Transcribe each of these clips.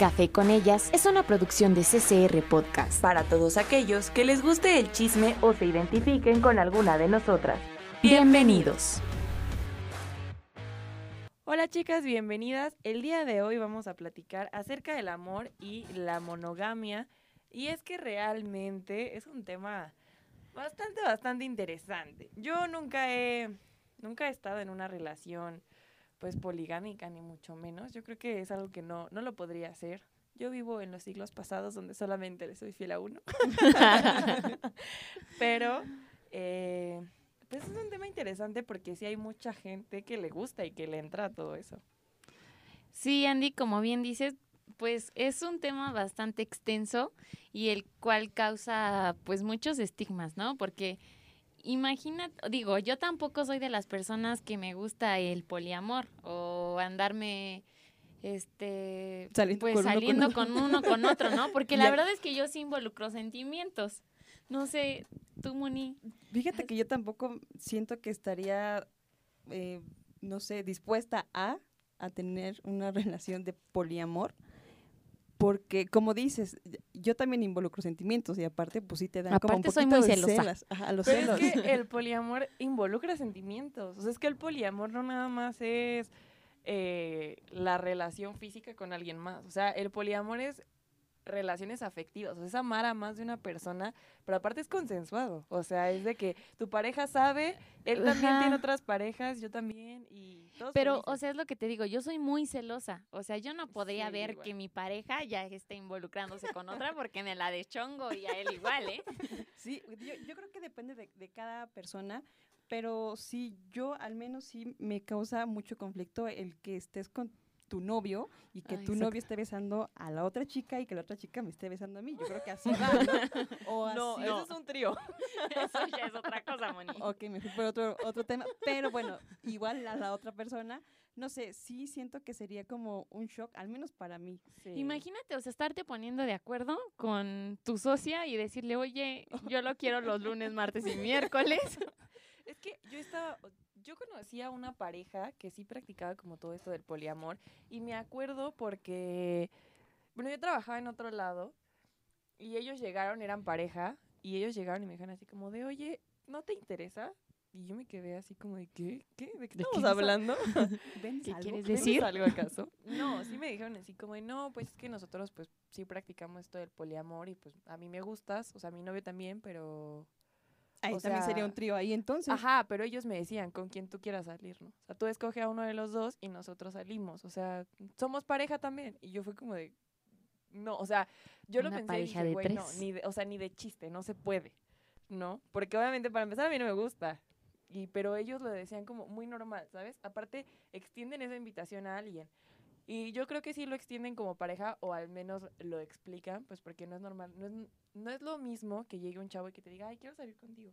Café con ellas es una producción de CCR Podcast. Para todos aquellos que les guste el chisme o se identifiquen con alguna de nosotras. Bienvenidos. Hola chicas, bienvenidas. El día de hoy vamos a platicar acerca del amor y la monogamia. Y es que realmente es un tema bastante, bastante interesante. Yo nunca he, nunca he estado en una relación pues poligámica ni mucho menos. Yo creo que es algo que no, no lo podría hacer. Yo vivo en los siglos pasados donde solamente le soy fiel a uno. Pero eh, pues es un tema interesante porque sí hay mucha gente que le gusta y que le entra a todo eso. Sí, Andy, como bien dices, pues es un tema bastante extenso y el cual causa pues muchos estigmas, ¿no? Porque imagina, digo, yo tampoco soy de las personas que me gusta el poliamor o andarme este saliendo pues con saliendo uno con, con uno con otro, ¿no? Porque la verdad es que yo sí involucro sentimientos. No sé, tú, Moni. Fíjate que yo tampoco siento que estaría, eh, no sé, dispuesta a, a tener una relación de poliamor. Porque, como dices, yo también involucro sentimientos y aparte, pues sí te dan como un Aparte soy poquito muy de celosa. celas. Ajá, los Pero celos. es que el poliamor involucra sentimientos. O sea, es que el poliamor no nada más es eh, la relación física con alguien más. O sea, el poliamor es relaciones afectivas. O sea, es amar a más de una persona, pero aparte es consensuado. O sea, es de que tu pareja sabe, él también Ajá. tiene otras parejas, yo también, y todos Pero, o sea, es lo que te digo, yo soy muy celosa. O sea, yo no podría Sí, ver igual. que mi pareja ya esté involucrándose con otra porque me la deschongo y a él igual, ¿eh? Sí, yo, yo creo que depende de, de cada persona, pero sí, yo al menos sí me causa mucho conflicto el que estés con tu novio y que Ah, tu exacto. novio esté besando a la otra chica y que la otra chica me esté besando a mí. Yo creo que así va, ¿no? O No, así. eso es un trío. Eso ya es otra cosa, Moni. Ok, me fui por otro, otro tema. Pero bueno, igual a la otra persona, no sé, sí siento que sería como un shock, al menos para mí. Imagínate, o sea, estarte poniendo de acuerdo con tu socia y decirle, oye, yo lo quiero los lunes, martes y miércoles. Es que yo estaba, yo conocí a una pareja que sí practicaba como todo esto del poliamor y me acuerdo porque, bueno, yo trabajaba en otro lado y ellos llegaron, eran pareja y ellos llegaron y me dijeron así como de, oye, ¿no te interesa? Y yo me quedé así como de, ¿qué? ¿Qué? ¿De qué ¿De estamos hablando? ¿Ven ¿Qué algo? quieres ¿Ven decir? algo acaso? No, sí me dijeron así como de, no, pues es que nosotros pues sí practicamos esto del poliamor y pues a mí me gustas, o sea, a mi novio también, pero... Ahí o también sería sea, un trío ahí entonces. Ajá, pero ellos me decían con quien tú quieras salir, ¿no? O sea, tú escoge a uno de los dos y nosotros salimos. O sea, somos pareja también. Y yo fue como de. No, o sea, yo lo Una pensé y dije, güey, no, ni de, o sea, ni de chiste, no se puede, ¿no? Porque obviamente para empezar a mí no me gusta. Y, pero ellos lo decían como muy normal, ¿sabes? Aparte, extienden esa invitación a alguien. Y yo creo que sí lo extienden como pareja o al menos lo explican, pues porque no es normal. No es, no es lo mismo que llegue un chavo y que te diga, ay, quiero salir contigo.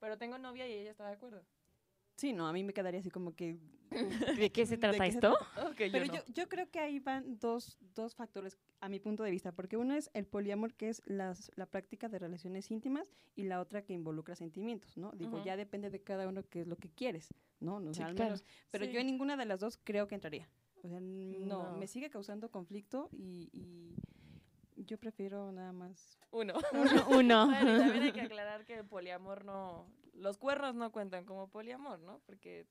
Pero tengo novia y ella está de acuerdo. Sí, no, a mí me quedaría así como que... ¿De qué se ¿de trata qué se esto? Pero yo, yo creo que ahí van dos, dos factores a mi punto de vista, porque uno es el poliamor, que es las, la práctica de relaciones íntimas, y la otra que involucra sentimientos, ¿no? Digo, ya depende de cada uno qué es lo que quieres, ¿no? no sé, Sí, al claro. menos. Pero Sí. yo en ninguna de las dos creo que entraría. O sea, no, No. me sigue causando conflicto y, y yo prefiero nada más... Uno. Uno. Bueno, y también hay que aclarar que el poliamor no. Los cuernos no cuentan como poliamor, ¿no? Porque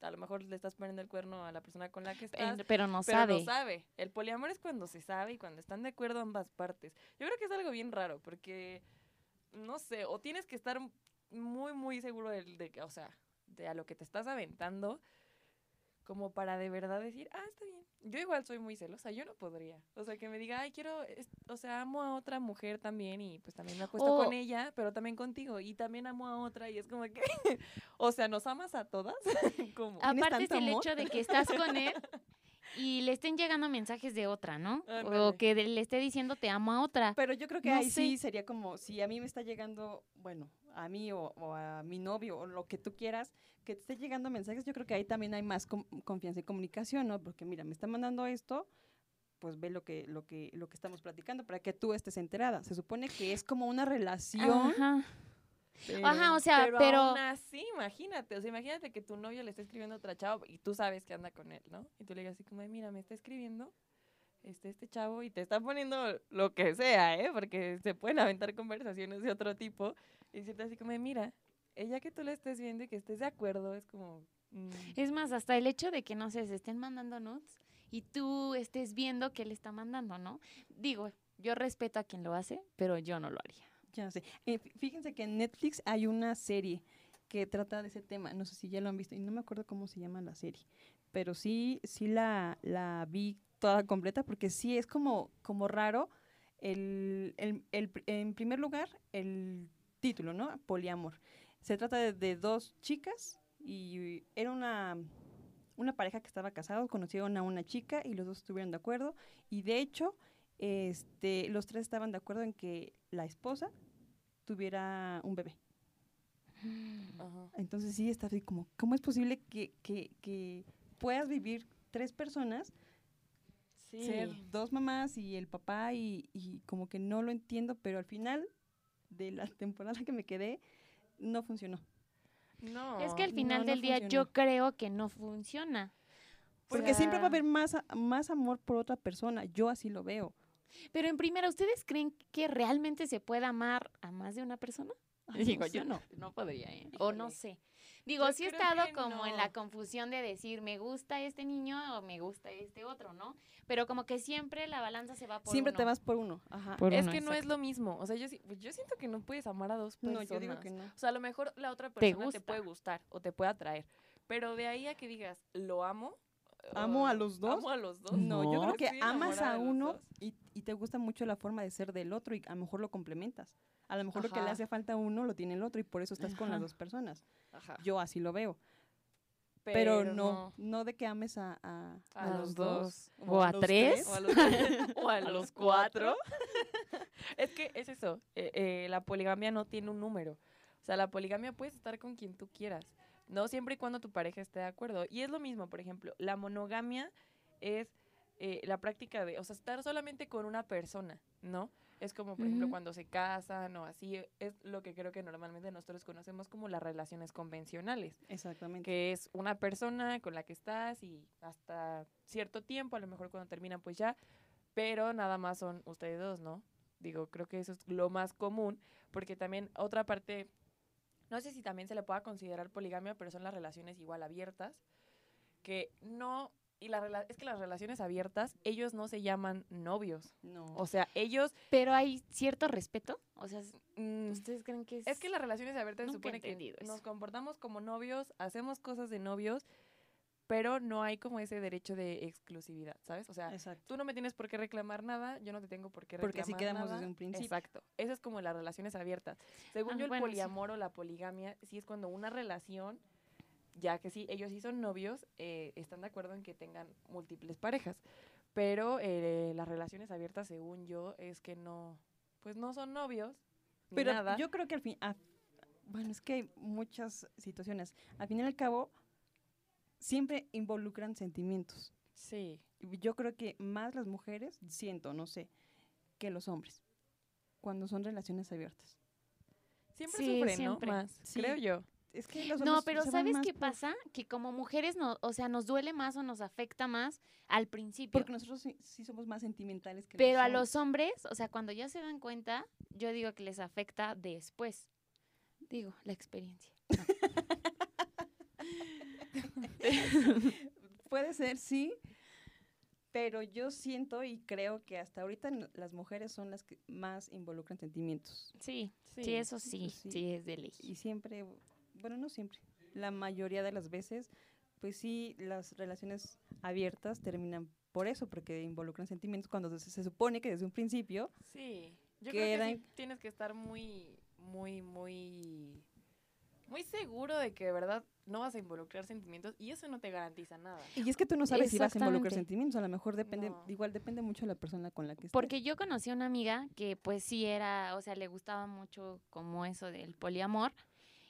a lo mejor le estás poniendo el cuerno a la persona con la que estás. Pero no pero sabe. no sabe. El poliamor es cuando se sabe y cuando están de acuerdo ambas partes. Yo creo que es algo bien raro porque, no sé, o tienes que estar muy, muy seguro de, de que, o sea, de a lo que te estás aventando, como para de verdad decir, ah, está bien. Yo igual soy muy celosa, yo no podría. O sea, que me diga, ay, quiero, o sea, amo a otra mujer también y pues también me acuesto con ella, pero también contigo y también amo a otra y es como que, o sea, ¿nos amas a todas? como ¿Tienes Aparte es el amor? hecho de que estás con él y le estén llegando mensajes de otra, ¿no? O que le esté diciendo te amo a otra. Pero yo creo que No ahí sé. sí sería como si a mí me está llegando, bueno, a mí o, o a mi novio o lo que tú quieras, que te esté llegando mensajes, yo creo que ahí también hay más com- confianza y comunicación, ¿no? Porque mira, me está mandando esto, pues ve lo que, lo que, lo que estamos platicando para que tú estés enterada. Se supone que es como una relación. Ajá. pero- Ajá, o sea, pero, pero, aún así, imagínate, o sea, imagínate que tu novio le está escribiendo a otra chava y tú sabes que anda con él, ¿no? Y tú le digas así como, mira, me está escribiendo, este, este chavo y te está poniendo lo que sea, ¿eh? Porque se pueden aventar conversaciones de otro tipo y decirte así como, de, mira, ella que tú le estés viendo y que estés de acuerdo, es como... mm, Es más, hasta el hecho de que, no sé, se estén mandando nudes y tú estés viendo que él está mandando, ¿no? Digo, yo respeto a quien lo hace, pero yo no lo haría. Ya sé. Eh, fí- fíjense que en Netflix hay una serie que trata de ese tema. No sé si ya lo han visto y no me acuerdo cómo se llama la serie. Pero sí, sí la, la vi toda completa porque sí es como, como raro. El, el- el en primer lugar, el título, ¿no? Poliamor. Se trata de, de dos chicas y era una, una pareja que estaba casados, conocieron a una chica y los dos estuvieron de acuerdo. Y de hecho, este, los tres estaban de acuerdo en que la esposa tuviera un bebé. ajá. Entonces sí está así como, ¿cómo es posible que, que, que puedas vivir tres personas, Sí. ser dos mamás y el papá y, y como que no lo entiendo, pero al final de la temporada que me quedé, no funcionó. No. es que al final no del día funcionó. yo creo que no funciona. Porque siempre va a haber más, más amor por otra persona, yo así lo veo. Pero en primera, ¿ustedes creen que realmente se puede amar a más de una persona? Digo, yo no, no podría, ¿eh? O no sé. Digo, Yo sí he estado como en no. la confusión de decir, me gusta este niño o me gusta este otro, ¿no? Pero como que siempre la balanza se va por siempre te vas por uno. Ajá. Por es uno, que no es lo mismo. O sea, yo, sí- pues, yo siento que no puedes amar a dos No, personas. yo digo que no. O sea, a lo mejor la otra persona te, gusta. puede gustar o te puede atraer. Pero de ahí a que digas, lo amo. ¿Amo a los dos? Amo a los dos. No, yo No. creo que amas a uno y, y te gusta mucho la forma de ser del otro y a lo mejor lo complementas. A lo mejor lo que le hace falta a uno lo tiene el otro y por eso estás con las dos personas. Ajá. Yo así lo veo. Pero, no, no de que ames a, a, A a los dos. O a los tres. O a los, o a los cuatro. es que es eso. eh, eh, la poligamia no tiene un número. O sea, la poligamia puedes estar con quien tú quieras. No siempre y cuando tu pareja esté de acuerdo. Y es lo mismo, por ejemplo, la monogamia es eh, la práctica de, o sea, estar solamente con una persona, ¿no? Es como, por ejemplo, cuando se casan o así, es lo que creo que normalmente nosotros conocemos como las relaciones convencionales Exactamente. que es una persona con la que estás y hasta cierto tiempo, a lo mejor cuando terminan pues ya, pero nada más son ustedes dos, ¿no? Digo, creo que eso es lo más común, porque también otra parte, no sé si también se le pueda considerar poligamia, pero son las relaciones igual abiertas, que no, y la rela- es que las relaciones abiertas, ellos no se llaman novios, No. o sea, ellos... Pero hay cierto respeto. O sea, mm, ¿ustedes creen que es...? Es que las relaciones abiertas se supone que nos comportamos como novios, hacemos cosas de novios, pero no hay como ese derecho de exclusividad, ¿sabes? O sea, Exacto. tú no me tienes por qué reclamar nada, yo no te tengo por qué reclamar Porque así quedamos nada. desde un principio. Exacto. Eso es como las relaciones abiertas. Según Ah, yo, el bueno, sí. poliamor o la poligamia, sí es cuando una relación, ya que sí, ellos sí son novios, eh, están de acuerdo en que tengan múltiples parejas. Pero eh, las relaciones abiertas, según yo, es que no, pues no son novios. ni Pero nada. yo creo que al fin, a- bueno, es que hay muchas situaciones. Al fin y al cabo, siempre involucran sentimientos. Sí. Yo creo que más las mujeres, siento, no sé, que los hombres, cuando son relaciones abiertas. Siempre Sí, sufren, siempre. ¿no? Más, Sí. creo yo. Es que los No, pero se van ¿sabes más qué por- pasa? Que como mujeres, no, o sea, nos duele más o nos afecta más al principio. Porque nosotros sí, sí somos más sentimentales que Pero a los hombres, o sea, cuando ya se dan cuenta, yo digo que les afecta después. Digo, la experiencia. Puede ser, sí, pero yo siento y creo que hasta ahorita las mujeres son las que más involucran sentimientos. Sí, sí, Sí, eso sí, sí, sí. es de ley. Y siempre, bueno, no siempre, la mayoría de las veces, pues sí, las relaciones abiertas terminan por eso, porque involucran sentimientos cuando se, se supone que desde un principio, Sí. Yo Que creo que eran- sí tienes que estar muy, muy, muy, muy seguro de que de verdad no vas a involucrar sentimientos y eso no te garantiza nada. y es que tú no sabes si vas a involucrar sentimientos, a lo mejor depende, No. igual depende mucho de la persona con la que estés. Porque yo conocí a una amiga que pues sí era, o sea, le gustaba mucho como eso del poliamor.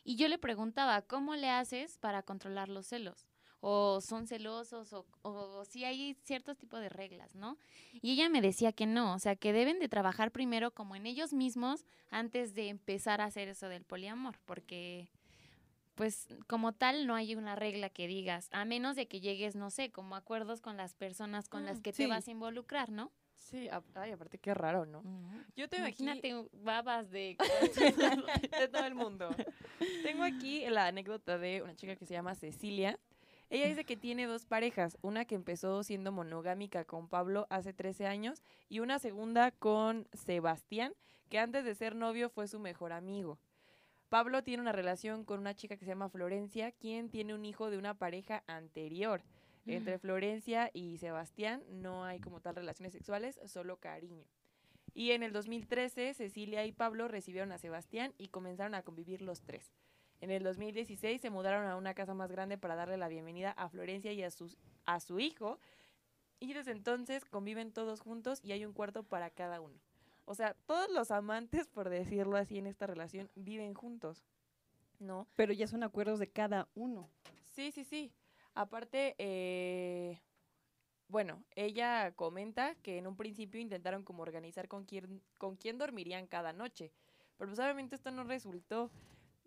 Y yo le preguntaba, ¿cómo le haces para controlar los celos? O son celosos, o, o si hay ciertos tipos de reglas, ¿no? Y ella me decía que no, o sea, que deben de trabajar primero como en ellos mismos antes de empezar a hacer eso del poliamor, porque pues como tal no hay una regla que digas, a menos de que llegues, no sé, como acuerdos con las personas con las Mm, que te vas a involucrar, ¿no? Sí, a- ay, aparte qué raro, ¿no? Yo tengo aquí Imagínate babas de... de todo el mundo. Tengo aquí la anécdota de una chica que se llama Cecilia. Ella dice que tiene dos parejas, una que empezó siendo monogámica con Pablo hace 13 años y una segunda con Sebastián, que antes de ser novio fue su mejor amigo. Pablo tiene una relación con una chica que se llama Florencia, quien tiene un hijo de una pareja anterior. Entre Florencia y Sebastián no hay como tal relaciones sexuales, solo cariño. Y en el 2013, Cecilia y Pablo recibieron a Sebastián y comenzaron a convivir los tres. En el 2016 se mudaron a una casa más grande para darle la bienvenida a Florencia y a, sus, a su hijo. Y desde entonces conviven todos juntos y hay un cuarto para cada uno. O sea, todos los amantes, por decirlo así, en esta relación viven juntos. ¿No? Pero ya son acuerdos de cada uno. Sí, sí, sí. Aparte, eh, bueno, ella comenta que en un principio intentaron como organizar con quién, con quién dormirían cada noche. Pero pues obviamente esto no resultó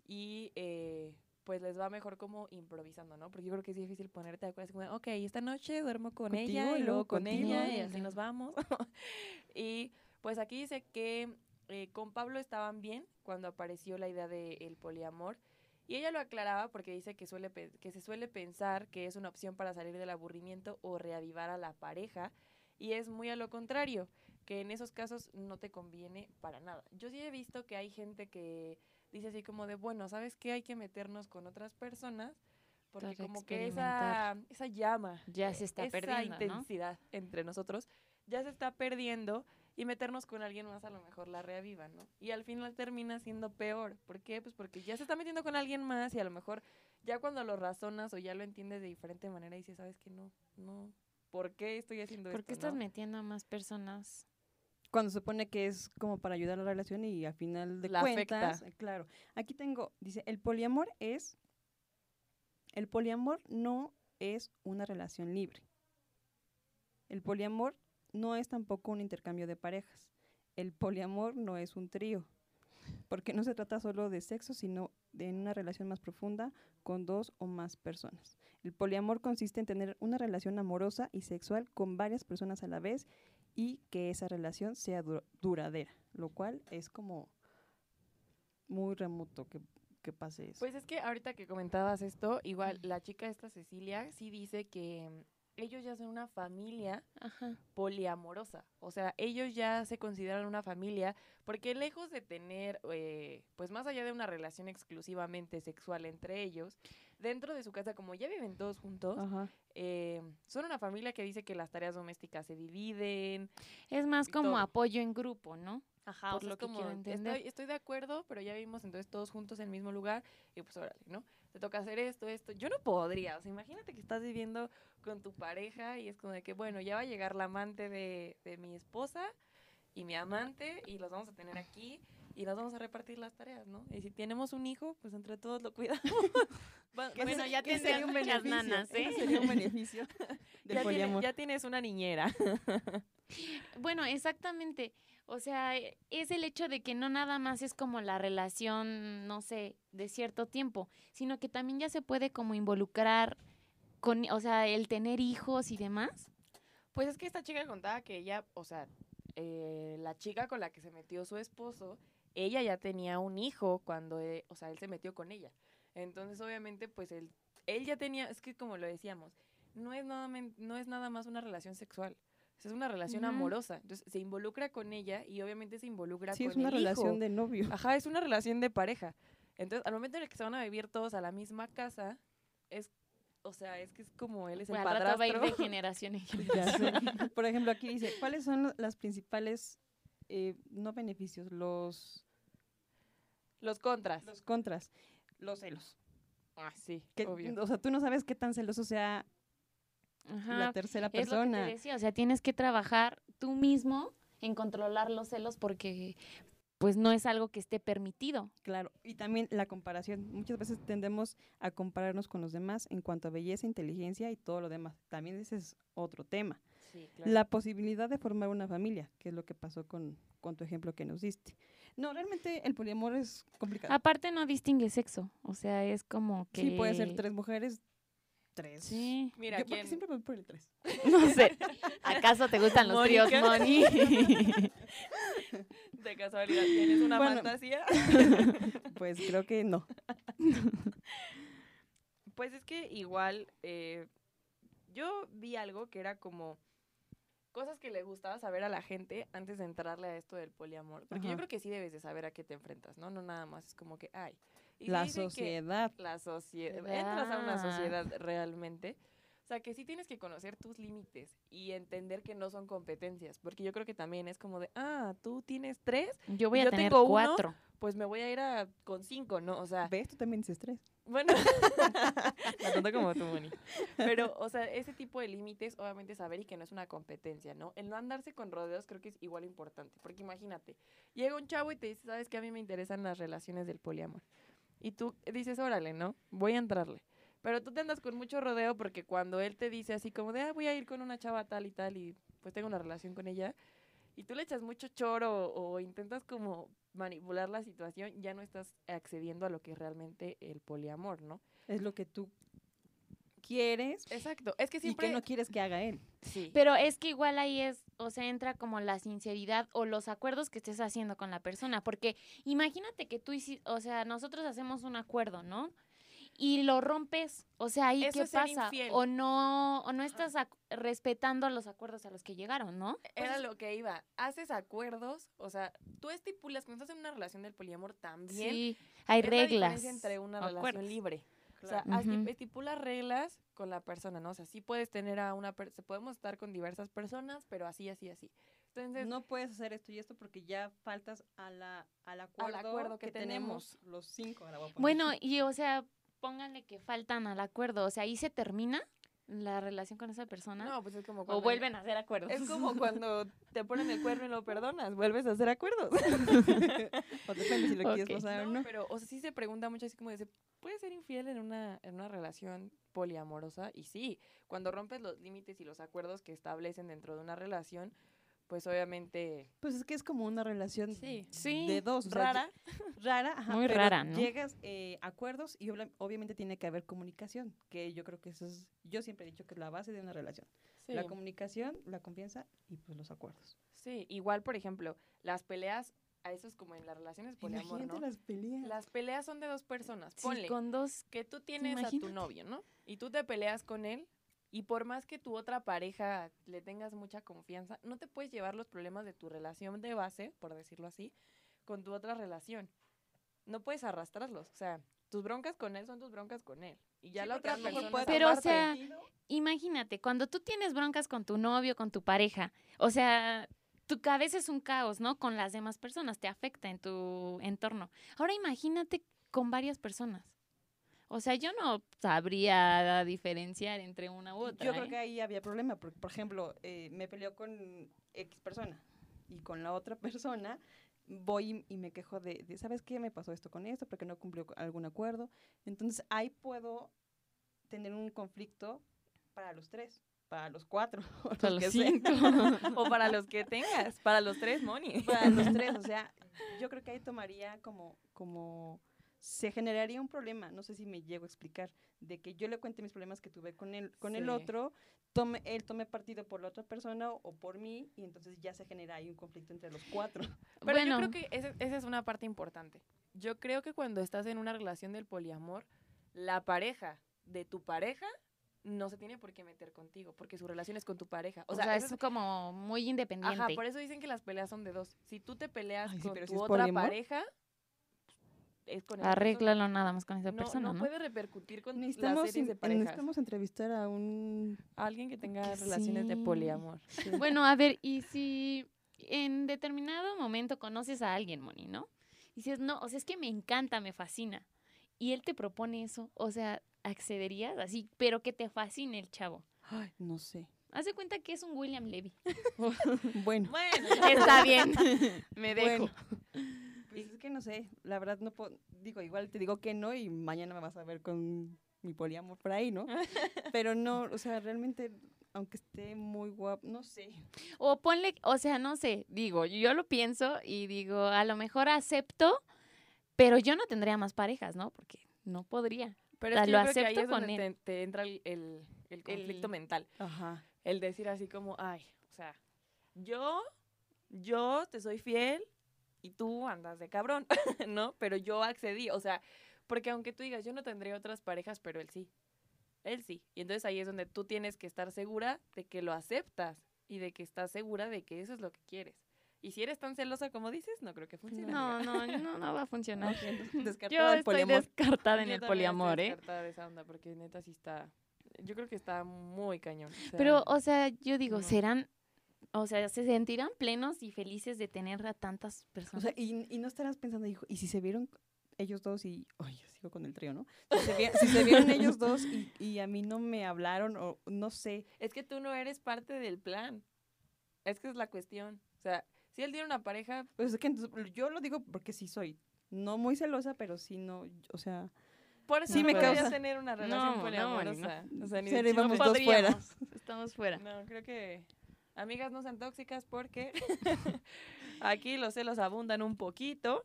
y eh, pues les va mejor como improvisando, ¿no? Porque yo creo que es difícil ponerte de acuerdo, como, ok, esta noche duermo con Contigo ella y luego con contigo. ella y así nos vamos. y pues aquí dice que eh, con Pablo estaban bien cuando apareció la idea del poliamor. Y ella lo aclaraba porque dice que, suele, que se suele pensar que es una opción para salir del aburrimiento o reavivar a la pareja. Y es muy a lo contrario, que en esos casos no te conviene para nada. Yo sí he visto que hay gente que dice así como de, bueno, ¿sabes qué? Hay que meternos con otras personas porque Para como que esa, esa llama, Ya se está esa perdiendo, ¿no? intensidad entre nosotros ya se está perdiendo y meternos con alguien más a lo mejor la reaviva, ¿no? Y al final termina siendo peor. ¿Por qué? Pues porque ya se está metiendo con alguien más y a lo mejor ya cuando lo razonas o ya lo entiendes de diferente manera dices, ¿sabes qué? No, no, ¿por qué estoy haciendo ¿Por qué esto? estás no? metiendo a más personas? Cuando se supone que es como para ayudar a la relación y al final de La cuentas, afecta. claro. Aquí tengo, dice, el poliamor es, el poliamor no es una relación libre. El poliamor no es tampoco un intercambio de parejas. El poliamor no es un trío, porque no se trata solo de sexo, sino de una relación más profunda con dos o más personas. El poliamor consiste en tener una relación amorosa y sexual con varias personas a la vez y que esa relación sea du- duradera, lo cual es como muy remoto que, que pase eso. Pues es que ahorita que comentabas esto, igual la chica esta Cecilia sí dice que ellos ya son una familia Ajá. poliamorosa. O sea, ellos ya se consideran una familia porque lejos de tener, eh, pues más allá de una relación exclusivamente sexual entre ellos, dentro de su casa, como ya viven todos juntos, eh, son una familia que dice que las tareas domésticas se dividen. Es más como todo. apoyo en grupo, ¿no? Ajá, Por o sea, lo es que como, quiero entender. Estoy, estoy de acuerdo, pero ya vivimos entonces todos juntos en el mismo lugar y pues órale, ¿no? Te toca hacer esto, esto. Yo no podría, o sea, imagínate que estás viviendo con tu pareja y es como de que, bueno, ya va a llegar la amante de, de mi esposa y mi amante y los vamos a tener aquí y nos vamos a repartir las tareas, ¿no? Y si tenemos un hijo, pues entre todos lo cuidamos. Bueno, ya tendrían un muchas nanas, ¿eh? sería un beneficio del ya, tiene- poliamor. ya tienes una niñera. Bueno, exactamente. O sea, e- es el hecho de que no nada más es como la relación, no sé, de cierto tiempo, sino que también ya se puede como involucrar con, o sea, el tener hijos y demás. Pues es que esta chica contaba que ella, o sea, eh, la chica con la que se metió su esposo, ella ya tenía un hijo cuando, eh, o sea, él se metió con ella. Entonces, obviamente, pues él, él ya tenía, es que como lo decíamos, no es nada, no es nada más una relación sexual. Es una relación amorosa. Entonces, se involucra con ella y obviamente se involucra Sí, con es una el relación hijo. de novio. Ajá, es una relación de pareja. Entonces, al momento en el que se van a vivir todos a la misma casa, es, o sea, es que es como él es el Bueno, rato va a ir de padrastro. generación en generación. Por ejemplo, aquí dice, ¿cuáles son las principales, eh, no beneficios, los, Los contras. los contras? Los celos. Ah, sí, Que, obvio. o sea, tú no sabes qué tan celoso sea Ajá. la tercera Es lo que persona. te decía, o sea, tienes que trabajar tú mismo en controlar los celos porque pues no es algo que esté permitido. Claro, y también la comparación. Muchas veces tendemos a compararnos con los demás en cuanto a belleza, inteligencia y todo lo demás. También ese es otro tema. Sí, claro. la posibilidad de formar una familia, que es lo que pasó con, con tu ejemplo que nos diste. No, realmente el poliamor es complicado. Aparte no distingue sexo, o sea, es como que... Sí, puede ser tres mujeres, tres. Sí, Mira, Yo porque ¿quién? siempre me voy por el tres. no sé. ¿Acaso te gustan los tríos. Moni? De casualidad, ¿tienes una Bueno. fantasía? Pues creo que no. Pues es que igual, eh, yo vi algo que era como cosas que le gustaba saber a la gente antes de entrarle a esto del poliamor. Porque yo creo que sí debes de saber a qué te enfrentas, ¿no? No nada más es como que, ay. Y La sociedad. la sociedad, entras a una sociedad realmente. O sea, que sí tienes que conocer tus límites y entender que no son competencias. Porque yo creo que también es como de, ah, tú tienes tres, Yo voy a Yo tener tengo uno. cuatro. pues me voy a ir a, con cinco, ¿no? O sea, ¿Ves? Tú también dices tres. bueno, la tonta como tú, Moni. Pero, o sea, ese tipo de límites, obviamente saber y que no es una competencia, ¿no? El no andarse con rodeos creo que es igual importante. Porque imagínate, llega un chavo y te dice, ¿sabes que A mí me interesan las relaciones del poliamor. Y tú dices, órale, ¿no? Voy a entrarle. Pero tú te andas con mucho rodeo porque cuando él te dice así como de, ah, voy a ir con una chava tal y tal y pues tengo una relación con ella, y tú le echas mucho choro o intentas como manipular la situación, ya no estás accediendo a lo que es realmente el poliamor, ¿no? Es lo que tú quieres Exacto, es que y siempre... que no quieres que haga él. Sí. Pero es que igual ahí es, o sea, entra como la sinceridad o los acuerdos que estés haciendo con la persona. Porque imagínate que tú hiciste, o sea, nosotros hacemos un acuerdo, ¿no? Y lo rompes, o sea, ahí Eso qué pasa, infiel. o no, o no estás respetando los acuerdos a los que llegaron, ¿no? Era lo que iba. Haces acuerdos, o sea, tú estipulas, cuando estás en una relación del poliamor también, Sí, hay es la reglas. diferencia entre una acuerdos. relación libre. O sea, Claro. asti- Ujú. estipulas reglas con la persona, ¿no? O sea, sí puedes tener a una persona, podemos estar con diversas personas, pero así, así, así. Entonces, No puedes hacer esto y esto porque ya faltas a la, al acuerdo, acuerdo que que, tenemos los cinco. ahora voy a poner. Bueno, y o sea, pónganle que faltan al acuerdo, o sea, ahí se termina la relación con esa persona. no, pues es como o cuando... vuelven a hacer acuerdos. Es como cuando te ponen el cuerno y lo perdonas, vuelves a hacer acuerdos. o depende si lo quieres pasar o No, no. pero, o sea, sí se pregunta mucho así como de, ¿se ¿puede ser infiel en una, en una relación poliamorosa? Y sí, cuando rompes los límites y los acuerdos que establecen dentro de una relación, pues obviamente Pues es que es como una relación Sí. Sí, de dos. o sea, rara. rara, ajá, Muy pero rara, ¿no? Llegas eh, a acuerdos y obviamente tiene que haber comunicación, que yo creo que eso es, yo siempre he dicho que es la base de una relación. Sí, La comunicación, la confianza y pues los acuerdos. sí, igual, por ejemplo, las peleas, a eso es como en las relaciones poliamor, Imagínate ¿no? las peleas. Las peleas son de dos personas. Sí, Ponle con dos. que tú tienes a tu novio, ¿no? Y tú te peleas con él y por más que tu otra pareja le tengas mucha confianza, no te puedes llevar los problemas de tu relación de base, por decirlo así, con tu otra relación. No puedes arrastrarlos, o sea, tus broncas con él son tus broncas con él. Y ya Sí, la otra persona puede Pero, o sea, Imagínate, cuando tú tienes broncas con tu novio, con tu pareja, o sea, tu cabeza es un caos, ¿no? Con las demás personas, te afecta en tu entorno. Ahora imagínate con varias personas. O sea, yo no sabría diferenciar entre una u otra. Yo creo ¿eh? que ahí había problema, porque, por ejemplo, eh, me peleó con X persona y con la otra persona voy y, y me quejo de, de, ¿sabes qué? Me pasó esto con esto porque no cumplió algún acuerdo. Entonces ahí puedo tener un conflicto para los tres, para los cuatro, o Para los los cinco. O para los que tengas, para los tres, Moni. para los tres, o sea, yo creo que ahí tomaría como, como, se generaría un problema, no sé si me llego a explicar, de que yo le cuente mis problemas que tuve con el, con el otro, tome, él tome partido por la otra persona o, o por mí, y entonces ya se genera ahí un conflicto entre los cuatro. Pero bueno, yo creo que ese- esa es una parte importante. Yo creo que cuando estás en una relación del poliamor, la pareja de tu pareja no se tiene por qué meter contigo, porque su relación es con tu pareja. O, o sea, sea, eso es como muy independiente. Ajá, por eso dicen que las peleas son de dos. Si tú te peleas Ay, con tu si otra poliamor. pareja, es con esa Arréglalo nada más con esa persona. persona, no, ¿no? puede repercutir con las Necesitamos, series de parejas. necesitamos entrevistar a un... Alguien que tenga Que relaciones de sí. poliamor. Bueno, a ver, y si en determinado momento conoces a alguien, Moni, ¿no? Y dices, no, o sea, es que me encanta, me fascina. Y él te propone eso, o sea, accederías así, pero que te fascine el chavo. Ay, no sé. Haz de cuenta que es un William Levy. Bueno, Bueno, Está bien, me dejo. bueno. Pues es que no sé, la verdad no puedo, digo, igual te digo que no y mañana me vas a ver con mi poliamor por ahí, ¿no? Pero no, o sea, realmente aunque esté muy guapo, no sé. O ponle, o sea, no sé, digo, yo lo pienso y digo, a lo mejor acepto, pero yo no tendría más parejas, ¿no? Porque no podría. Pero O es que lo yo creo que ahí acepto es donde con te, él. te entra el, el- el conflicto El- mental. Ajá. El decir así como, ay, o sea, yo, yo te soy fiel y tú andas de cabrón, ¿no? Pero yo accedí, o sea, porque aunque tú digas, yo no tendría otras parejas, pero él sí. Él sí. Y entonces ahí es donde tú tienes que estar segura de que lo aceptas y de que estás segura de que eso es lo que quieres. Y si eres tan celosa como dices, no creo que funcione. No, no, no, no va a funcionar. Yo Descartada el estoy poliamor. descartada en Yo el poliamor, estoy ¿eh? descartada de esa onda porque neta sí está, yo creo que está muy cañón. o sea, Pero, o sea, yo digo, no. serán, o sea, se sentirán plenos y felices de tener a tantas O personas. sea, y, y no estarás pensando, hijo, y si se vieron ellos dos y. Ay, yo sigo con el trío, ¿no? Si se, vie- si se vieron ellos dos y, y a mí no me hablaron, o no sé. Es que tú no eres parte del plan. Es que es la cuestión. O sea, si él tiene una pareja, Pues es que entonces, yo lo digo porque sí soy. No muy celosa, pero sí no. O sea, por eso Sí no me podrías causa- tener una No, relación no, poliamorosa. O sea, ni chiste vamos no dos fuera. Estamos fuera. No, creo que amigas no sean tóxicas porque aquí los celos abundan un poquito.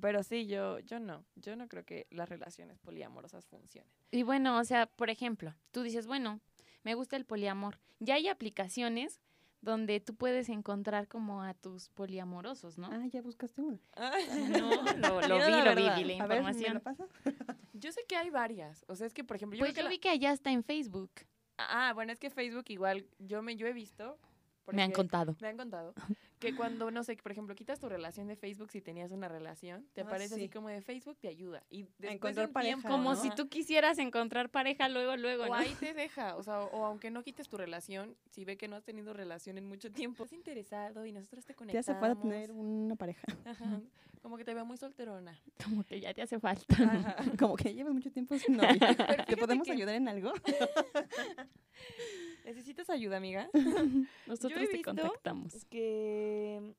Pero sí, yo, yo no. Yo no creo que las relaciones poliamorosas funcionen. Y bueno, o sea, por ejemplo, tú dices, bueno, me gusta el poliamor. Ya hay aplicaciones donde tú puedes encontrar como a tus poliamorosos, ¿no? ah, ya buscaste una. No, lo, vi, lo vi, verdad. vi la A ver, ¿me información. lo pasas? Yo sé que hay varias. O sea, es que, por ejemplo, yo pues creo yo que vi que allá está en Facebook. Ah, bueno, es que Facebook igual, yo me yo he visto. Me han contado. Me han contado que cuando, no sé, por ejemplo, quitas tu relación de Facebook si tenías una relación, te Ah, aparece así sí. como de Facebook te ayuda. Y después de encontrar un pareja, tiempo, Como ¿no? si tú quisieras encontrar pareja luego, luego, O ¿no? ahí te deja, o sea, o, aunque no quites tu relación, si ve que no has tenido relación en mucho tiempo, estás interesado y nosotros te Te conectamos. hace falta tener una pareja. Ajá, como que te veo muy solterona. Como que ya te hace falta. Ajá. Como que llevas mucho tiempo sin novia. ¿Te podemos que- ayudar en algo? ¿Necesitas ayuda, amiga? Nosotros te contactamos. que,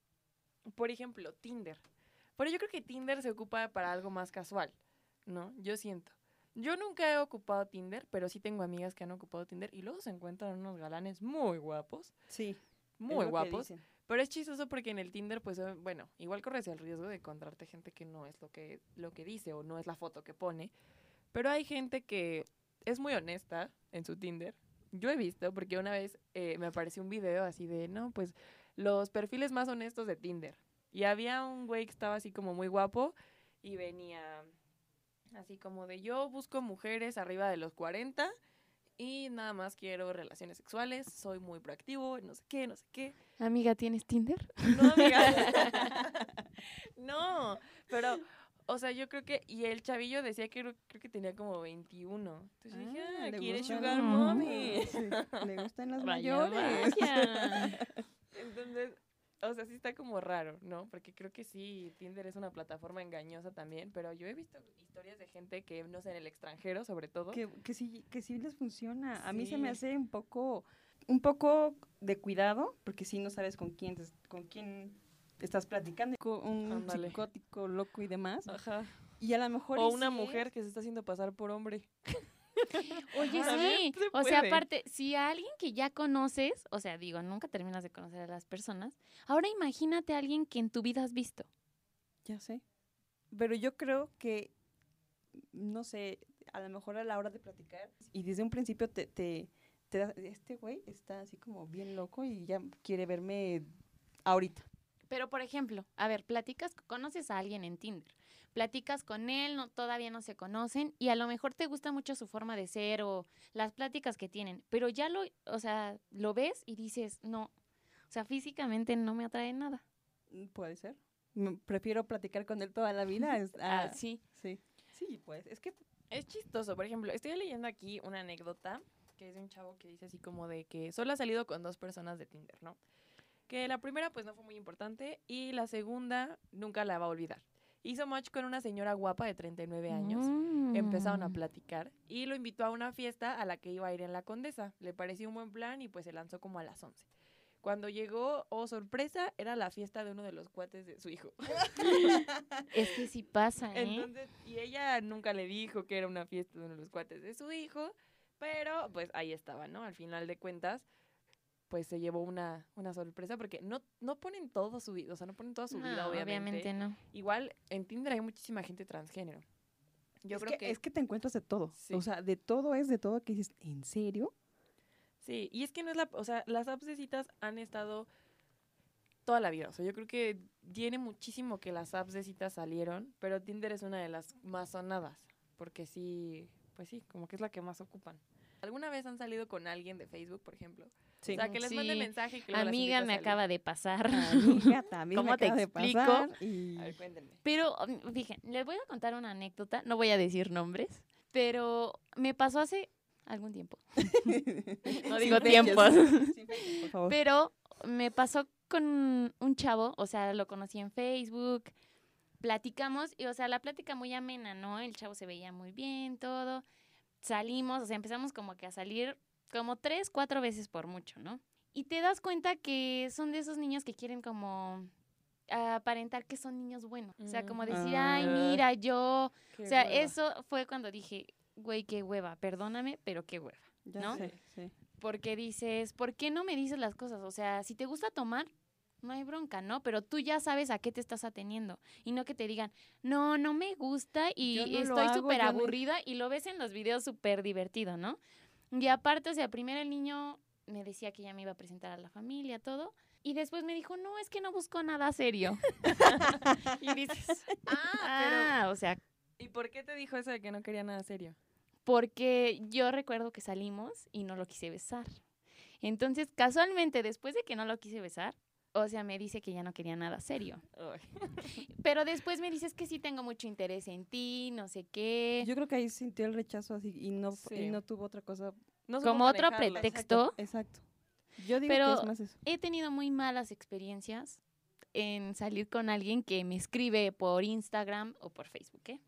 por ejemplo, Tinder. Pero yo creo que Tinder se ocupa para algo más casual, ¿no? Yo siento. Yo nunca he ocupado Tinder, pero sí tengo amigas que han ocupado Tinder y luego se encuentran unos galanes muy guapos, Sí. muy guapos. Pero es chistoso porque en el Tinder, pues, eh, bueno, igual corres el riesgo de encontrarte gente que no es lo que, lo que dice o no es la foto que pone. Pero hay gente que es muy honesta en su Tinder. Yo he visto, porque una vez eh, me apareció un video así de, no, pues, los perfiles más honestos de Tinder. Y había un güey que estaba así como muy guapo y venía así como de, yo busco mujeres arriba de los 40 y nada más quiero relaciones sexuales, soy muy proactivo, no sé qué, no sé qué. Amiga, ¿tienes Tinder? No, amiga. no, pero, o sea, yo creo que, y el chavillo decía que creo, creo que tenía como 21. Entonces yo dije, ah, le quiere sugar Mm. mommy. Sí, Le gustan las mayores. Entonces, o sea, sí está como raro, ¿no? Porque creo que sí, Tinder es una plataforma engañosa también, pero yo he visto historias de gente que, no sé, en el extranjero sobre todo. Que, que sí, que sí les funciona. A mí se me hace un poco, un poco de cuidado, porque sí no sabes con quién, con quién estás platicando, con un Ándale. psicótico loco y demás. Ajá. Y a lo mejor O una sí mujer es. que se está haciendo pasar por hombre. Oye, sí. Se O sea, aparte, si a alguien que ya conoces, o sea, digo, nunca terminas de conocer a las personas, ahora imagínate a alguien que en tu vida has visto. Ya sé. Pero yo creo que, no sé, a lo mejor a la hora de platicar, y desde un principio te, te, te da- este güey está así como bien loco y ya quiere verme ahorita. Pero, por ejemplo, a ver, platicas, conoces a alguien en Tinder, platicas con él, no, todavía no se conocen y a lo mejor te gusta mucho su forma de ser o las pláticas que tienen, pero ya lo, o sea, lo ves y dices, no, o sea, físicamente no me atrae nada. Mm, Puede ser. Mm, Prefiero platicar con él toda la vida. es- Ah, ah, sí. sí. Sí, pues, es que Es chistoso, por ejemplo, estoy leyendo aquí una anécdota que es de un chavo que dice así como de que solo ha salido con dos personas de Tinder, ¿no? Que la primera pues no fue muy importante y la segunda nunca la va a olvidar. Hizo match con una señora guapa de 39 años. Empezaron a Mm. platicar y lo invitó a una fiesta a la que iba a ir en la Condesa. Le pareció un buen plan y pues se lanzó como a las 11. Cuando llegó, oh sorpresa, era la fiesta de uno de los cuates de su hijo. Es que sí pasa, ¿eh? Entonces, y ella nunca le dijo que era una fiesta de uno de los cuates de su hijo, Pero pues ahí estaba, ¿no? Al final de cuentas, pues se llevó una, una sorpresa porque no, no ponen todo su vida, o sea, no ponen toda su vida, No, obviamente. no. Igual en Tinder hay muchísima gente transgénero. Yo es creo que, que, es que te encuentras de todo. Sí. O sea, de todo es de todo que dices, ¿en serio? sí, y es que no es la, o sea, las apps de citas han estado toda la vida, o sea, yo creo que tiene muchísimo que las apps de citas salieron, pero Tinder es una de las más sonadas, porque sí, pues sí, como que es la que más ocupan. ¿Alguna vez han salido con alguien de Facebook, por ejemplo? Sí. O sea, que les mande Sí. mensaje y que Amiga, me acaba de pasar. Amiga, también ¿Cómo me te acaba de explico? pasar y- A ver, cuéntenme. Pero, um, fíjense, les voy a contar una anécdota, no voy a decir nombres, pero me pasó hace algún tiempo. No digo tiempos. Sin fechas, por favor. Pero me pasó con un chavo, o sea, lo conocí en Facebook, platicamos y, o sea, la plática muy amena, ¿no? El chavo se veía muy bien, todo. Salimos, o sea, empezamos como que a salir como tres, cuatro veces por mucho, ¿no? Y te das cuenta que son de esos niños que quieren como aparentar que son niños buenos. O sea, como decir, ay, Ah. mira, yo... Qué O sea, hueva. eso fue cuando dije, güey, qué hueva, perdóname, pero qué hueva. Ya ¿no? sé, sí. Porque dices, ¿por qué no me dices las cosas? O sea, si te gusta tomar, no hay bronca, ¿no? Pero tú ya sabes a qué te estás ateniendo. Y no que te digan, no, no me gusta y no estoy súper aburrida y lo ves en los videos súper divertido, ¿no? Y aparte, o sea, primero el niño me decía que ya me iba a presentar a la familia, todo. Y después me dijo, no, es que no busco nada serio. y dices, Ah, ah, o sea, ¿y por qué te dijo eso de que no quería nada serio? porque yo recuerdo que salimos y no lo quise besar. Entonces, casualmente, después de que no lo quise besar, o sea, me dice que ya no quería nada serio. Pero después me dices que sí tengo mucho interés en ti, no sé qué. Yo creo que ahí sintió el rechazo así y no, Sí. y no tuvo otra cosa. No Como otro pretexto. Exacto. Yo digo Pero- que es más eso. He tenido muy malas experiencias en salir con alguien que me escribe por Instagram o por Facebook, ¿eh?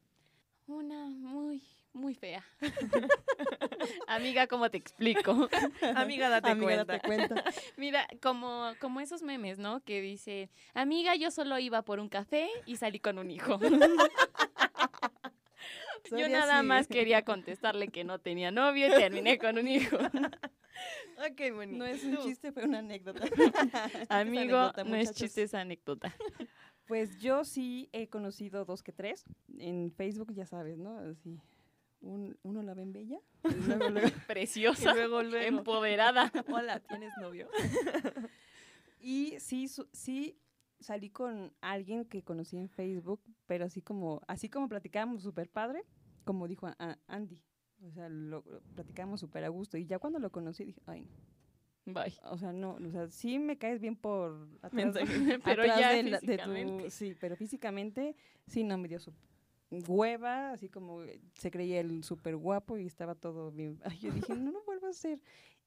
Una muy, muy fea. Amiga, ¿cómo te explico? Amiga, date Amiga, cuenta. date cuenta. Mira, como, como esos memes, ¿no? Que dice, amiga, yo solo iba por un café y salí con un hijo. yo nada así. más quería contestarle que no tenía novio y terminé con un hijo. Ok, bonito. No es un chiste, fue una anécdota. Amigo, anécdota, no es chiste, es anécdota. Pues yo sí he conocido dos que tres. En Facebook, ya sabes, ¿no? Así. Un- uno la ven bella. y luego, luego- Preciosa, Y luego, luego. empoderada. Hola, ¿tienes novio? Y sí, su- sí salí con alguien que conocí en Facebook, pero así como, así como platicábamos súper padre, como dijo a- a- Andy. O sea, lo, lo platicábamos súper a gusto. Y ya cuando lo conocí dije, ay, no. Bye. O sea, no, o sea, sí me caes bien por atrás, Mensaje. Pero atrás ya de, la- de tu- físicamente. sí, pero físicamente sí no me dio su hueva, así como eh, se creía el súper guapo y estaba todo bien. Ay, yo dije, no lo vuelvo a hacer.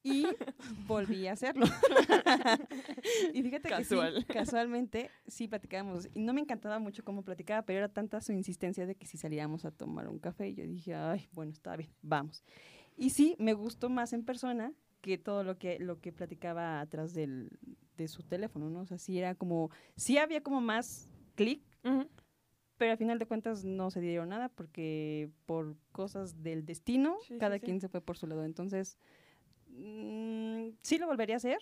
Y volví a hacerlo. y fíjate que Casual. sí, casualmente sí platicábamos. Y no me encantaba mucho cómo platicaba, pero era tanta su insistencia de que si salíamos a tomar un café, yo dije, ay, bueno, está bien, vamos. Y sí, me gustó más en persona que todo lo que, lo que platicaba atrás del, de su teléfono, ¿no? O sea, sí era como, sí había como más clic, Ujú. Pero al final de cuentas no se dieron nada porque por cosas del destino, Sí, cada sí. quien se fue por su lado. Entonces, mm, sí lo volvería a hacer,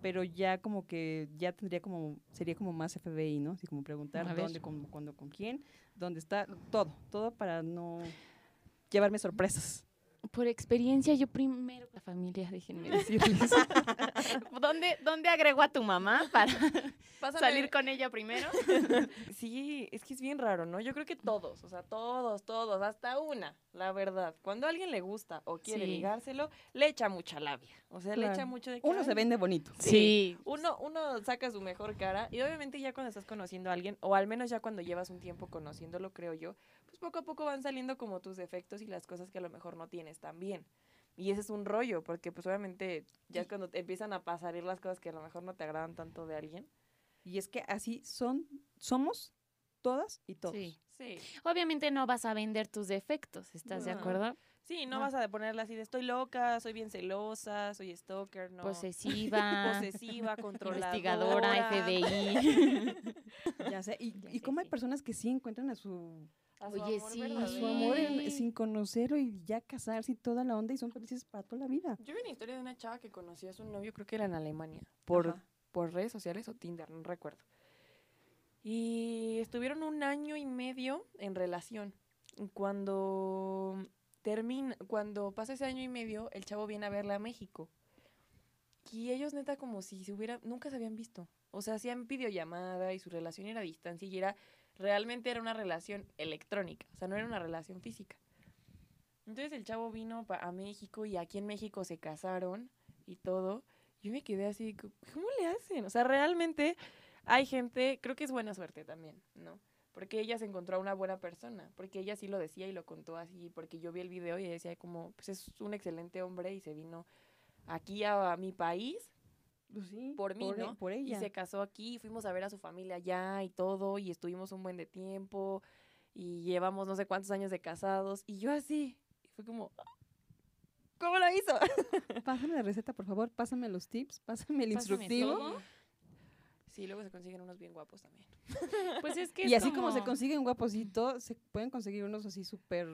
pero ya como que ya tendría como, sería como más FBI, ¿no? Así como preguntar dónde, cómo, cuándo, con quién, dónde está, todo, todo para no llevarme sorpresas. Por experiencia, yo primero la familia, déjenme decirles. ¿Dónde, ¿Dónde agregó a tu mamá para Pásame- salir con ella primero? Sí, es que es bien raro, ¿no? Yo creo que todos, o sea, todos, todos, hasta una, la verdad. Cuando a alguien le gusta o quiere Sí. ligárselo, le echa mucha labia. O sea, le echa mucho de que, Uno se "Ay, vende bonito. Sí. Uno, uno saca su mejor cara y obviamente ya cuando estás conociendo a alguien, o al menos ya cuando llevas un tiempo conociéndolo, creo yo, pues poco a poco van saliendo como tus defectos y las cosas que a lo mejor no tienes tan bien. Y ese es un rollo, porque pues obviamente ya es cuando te empiezan a pasar ir las cosas que a lo mejor no te agradan tanto de alguien. Y es que así son, somos todas y todos. Sí. Sí. Obviamente no vas a vender tus defectos, ¿estás de acuerdo? Sí, no No. vas a ponerla así de estoy loca, soy bien celosa, soy stalker, no. Posesiva, Posesiva, controladora. investigadora, FBI. Ya sé. Y, Ya y sé, cómo hay personas que sí encuentran a su, A su Oye, amor sí. a su amor en- sin conocerlo y ya casarse y toda la onda y son felices para toda la vida. Yo vi una historia de una chava que conoció a su novio, creo que era en Alemania, por, Ajá. por redes sociales o Tinder, no recuerdo. Y estuvieron un año y medio en relación. Cuando termina, cuando pasa ese año y medio, el chavo viene a verla a México. Y ellos neta como si se hubiera, nunca se habían visto. O sea, hacían videollamada y su relación era a distancia y era, realmente era una relación electrónica, o sea, no era una relación física. Entonces el chavo vino a México y aquí en México se casaron y todo. Yo me quedé así, ¿cómo le hacen? O sea, realmente hay gente, creo que es buena suerte también, ¿no? Porque ella se encontró a una buena persona, porque ella sí lo decía y lo contó así, porque yo vi el video y decía como, pues es un excelente hombre y se vino aquí a, a mi país Pues sí, Por mí, e- ¿no? Por y ella. se casó aquí, fuimos a ver a su familia allá y todo, y estuvimos un buen de tiempo, y llevamos no sé cuántos años de casados, y yo así, y fue como, ¿cómo lo hizo? Pásame la receta, por favor. Pásame los tips. Pásame el Pásame instructivo. todo. Sí, luego se consiguen unos bien guapos también. Pues es que Y es así como se consiguen guapos se pueden conseguir unos así súper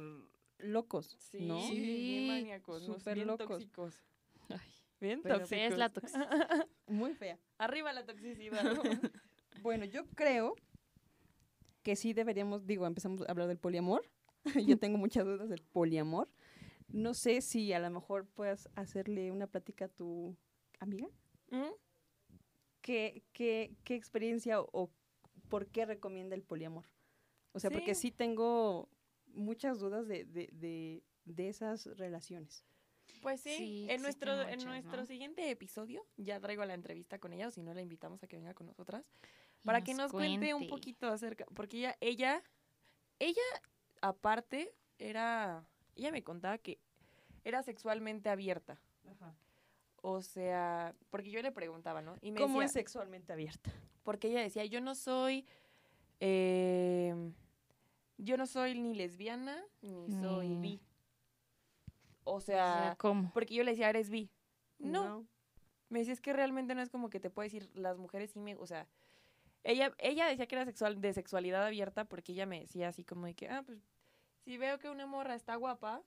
locos, ¿no? Sí, Sí, bien maníacos, súper locos. tóxicos. Ay, Bien pero tóxicos. fea es la toxicidad. Muy fea. Arriba la toxicidad. ¿no? Bueno, yo creo que sí deberíamos, digo, empezamos a hablar del poliamor. yo tengo muchas dudas del poliamor. No sé si a lo mejor puedas hacerle una plática a tu amiga. ¿Mm? ¿Qué, qué, qué experiencia o, o por qué recomienda el poliamor? O sea, porque Sí. sí tengo muchas dudas de, de, de, de esas relaciones. Pues sí, Sí, en nuestro, en nuestro ¿no? siguiente episodio ya traigo la entrevista con ella, o si no la invitamos a que venga con nosotras, Y para que nos cuente un poquito acerca, porque ella, ella, ella aparte era, ella me contaba que era sexualmente abierta, o sea, porque yo le preguntaba, ¿no? Y me ¿Cómo decía, es sexualmente abierta? porque ella decía, yo no soy, eh, yo no soy ni lesbiana ni soy bi, o O sea, ¿cómo? porque yo le decía, eres bi, no. Me decía, es que realmente no es como que te puede decir, las mujeres sí me, o sea, ella, ella decía que era sexual, de sexualidad abierta porque ella me decía así como de que, ah, pues, si veo que una morra está guapa,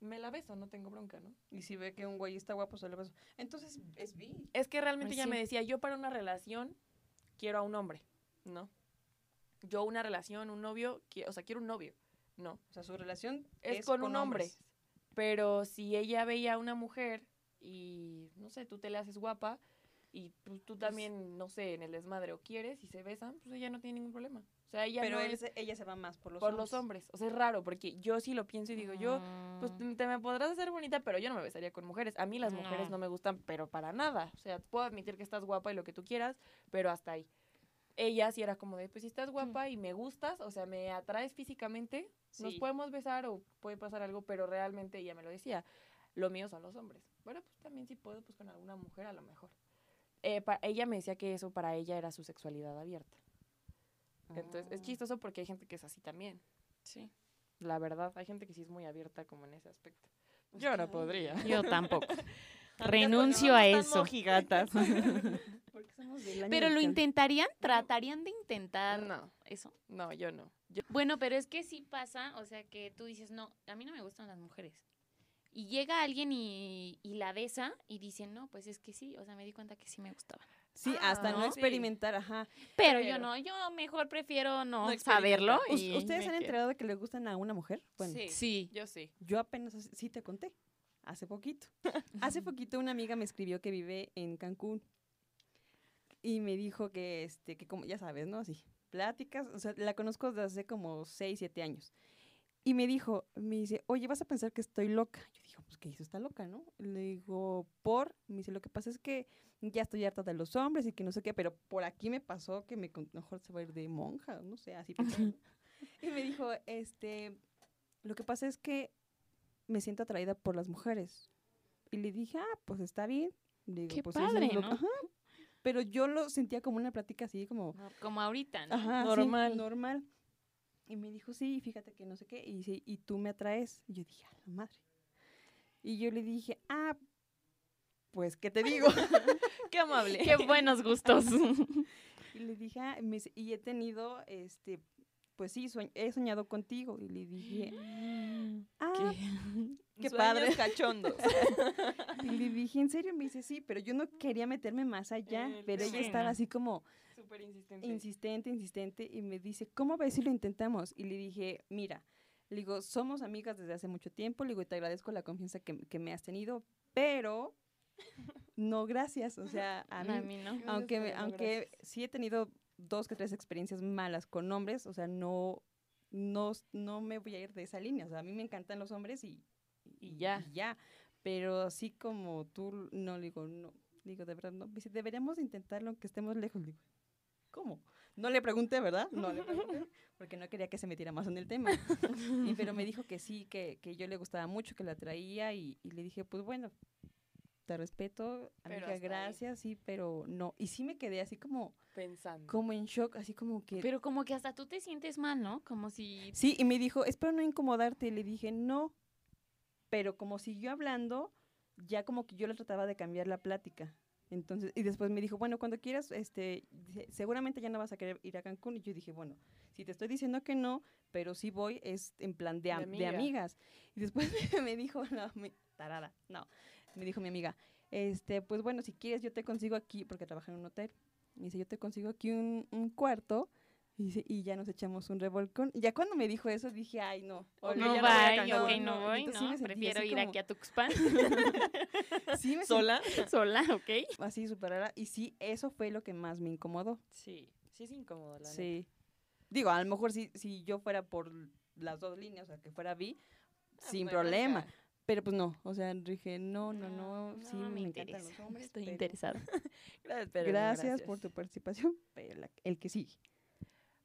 me la beso, no tengo bronca, ¿no? Y si ve que un güey está guapo, se le beso. Entonces, es bi. Es que realmente Pues ella sí. me decía, yo para una relación quiero a un hombre, ¿no? Yo una relación, un novio, o sea, quiero un novio, ¿no? O sea, su relación Es, con, un hombre. Pero si ella veía a una mujer y, no sé, tú te le haces guapa y pues, tú también, no sé, en el desmadre o quieres y se besan, pues ella no tiene ningún problema. O sea, ella Pero no él es se- ella se va más por los por hombres. los hombres. O sea, es raro porque yo sí lo pienso y digo, yo, pues Mm, te me podrás hacer bonita, pero yo no me besaría con mujeres. A mí las mujeres No. no me gustan, pero para nada. O sea, puedo admitir que estás guapa y lo que tú quieras, pero hasta ahí. Ella sí era como de, pues si estás guapa y me gustas, o sea, me atraes físicamente, nos podemos besar o puede pasar algo, pero realmente ella me lo decía, lo mío son los hombres. Bueno, pues también si puedo, pues con alguna mujer a lo mejor. Eh, pa- ella me decía que eso para ella era su sexualidad abierta. Entonces, es Ah. chistoso porque hay gente que es así también. Sí. La verdad, hay gente que sí es muy abierta como en ese aspecto. Yo no podría. Yo tampoco. Renuncio a eso. Pero lo intentarían, tratarían de intentar no, eso. no, yo no. Yo- Bueno, pero es que sí pasa, o sea, que tú dices, no, a mí no me gustan las mujeres. Y llega alguien y, y la besa y dicen, no, pues es que sí, o sea, me di cuenta que sí me gustaba. Sí, hasta Ah, no ¿no? experimentar, ajá. Pero, yo no, yo mejor prefiero no, No saberlo. y ¿Ustedes han enterado de que le gustan a una mujer? Bueno, Sí. Sí. Yo sí. yo apenas sí te conté, hace poquito. hace poquito una amiga me escribió que vive en Cancún y me dijo que, este, que como, ya sabes, ¿no? Así, pláticas, o sea, la conozco desde hace como 6, 7 años. Y me dijo, me dice, oye, vas a pensar que estoy loca. Yo digo, pues que hizo está loca, ¿no? Le digo, por, me dice, lo que pasa es que ya estoy harta de los hombres y que no sé qué, pero por aquí me pasó que me, mejor se va a ir de monja, no sé, así. y me dijo, este, lo que pasa es que me siento atraída por las mujeres. Y le dije, ah, pues está bien. Le digo, Qué pues es padre, ¿no? ajá. Pero yo lo sentía como una plática así, como, Como ahorita, ¿no? Ajá, sí, Normal. normal. Y me dijo, sí, fíjate que no sé qué. Y dice, y tú me atraes. Y yo dije, a la madre. Y yo le dije, ah, pues, ¿qué te digo? Qué amable. Qué buenos gustos. Y le dije, ah, me dice, y he tenido, este, pues sí, he soñado contigo. Y le dije, qué Sueños padre. cachondos. Y le dije, ¿en serio? Me dice, sí, pero yo no quería meterme más allá. Pero ella sí, estaba no. así como Súper insistente. insistente, insistente. Y me dice, ¿cómo ves si lo intentamos? Y le dije, mira, le digo, somos amigas desde hace mucho tiempo. Le digo, y te agradezco la confianza que, que me has tenido, pero no, gracias. O sea, a A mí, mí no. Aunque, me- aunque gracias. sí he tenido dos que tres experiencias malas con hombres, o sea, no, no, no me voy a ir de esa línea. O sea, a mí me encantan los hombres y, Y ya. ya. Pero así como tú, no, le digo, no. Digo, de verdad, no. Dice, deberíamos intentarlo aunque estemos lejos. Le Digo, ¿cómo? No le pregunté, ¿verdad? No le pregunté, porque no quería que se metiera más en el tema. Y- pero me dijo que sí, que, que yo le gustaba mucho, que la traía y, y le dije, pues bueno, te respeto, amiga, hasta ahí. gracias, sí, pero no. Y sí me quedé así como, Pensando. como en shock, así como que... Pero como que hasta tú te sientes mal, ¿no? Como si... Sí, y me dijo, espero no incomodarte. Y le dije, no. Pero como siguió hablando, ya como que yo le trataba de cambiar la plática. Entonces, y después me dijo, bueno, cuando quieras, este, seguramente ya no vas a querer ir a Cancún. Y yo dije, bueno, si te estoy diciendo que no, pero sí voy, es en plan de, De am- de amiga. amigas. Y después me dijo, no, mi, tarada, no, me dijo mi amiga, este, pues bueno, si quieres yo te consigo aquí, porque trabaja en un hotel. Me dice, yo te consigo aquí un, un cuarto. Y, dice, y ya nos echamos un revolcón. Y ya cuando me dijo eso, dije, ay, no. Ok, no ya no voy a voy, Cancún. ok, no No, voy, entonces no. Prefiero ir como- aquí a Tuxpan Sí, me ¿Sola? sola, ¿ok? así súper rara. Y sí, eso fue lo que más me incomodó. Sí. Sí es incómodo, la neta. Sí. Digo, a lo mejor si, si yo fuera por las dos líneas, o sea, que fuera bi, Ah, sin problema. Pero pues no, o sea, dije, no, no, no, sí, no me, me encantan interesa. los hombres. Estoy pero interesada. Gracias, pero Gracias, por tu participación, pero la- el que sigue.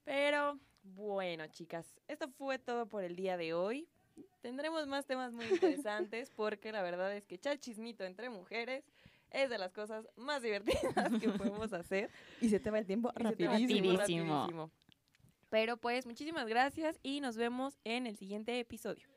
Pero bueno, chicas, esto fue todo por el día de hoy. Tendremos más temas muy interesantes porque la verdad es que echar chismito entre mujeres es de las cosas más divertidas que podemos hacer. Y se te va el tiempo va. Rapidísimo. rapidísimo. Pero pues muchísimas gracias y nos vemos en el siguiente episodio.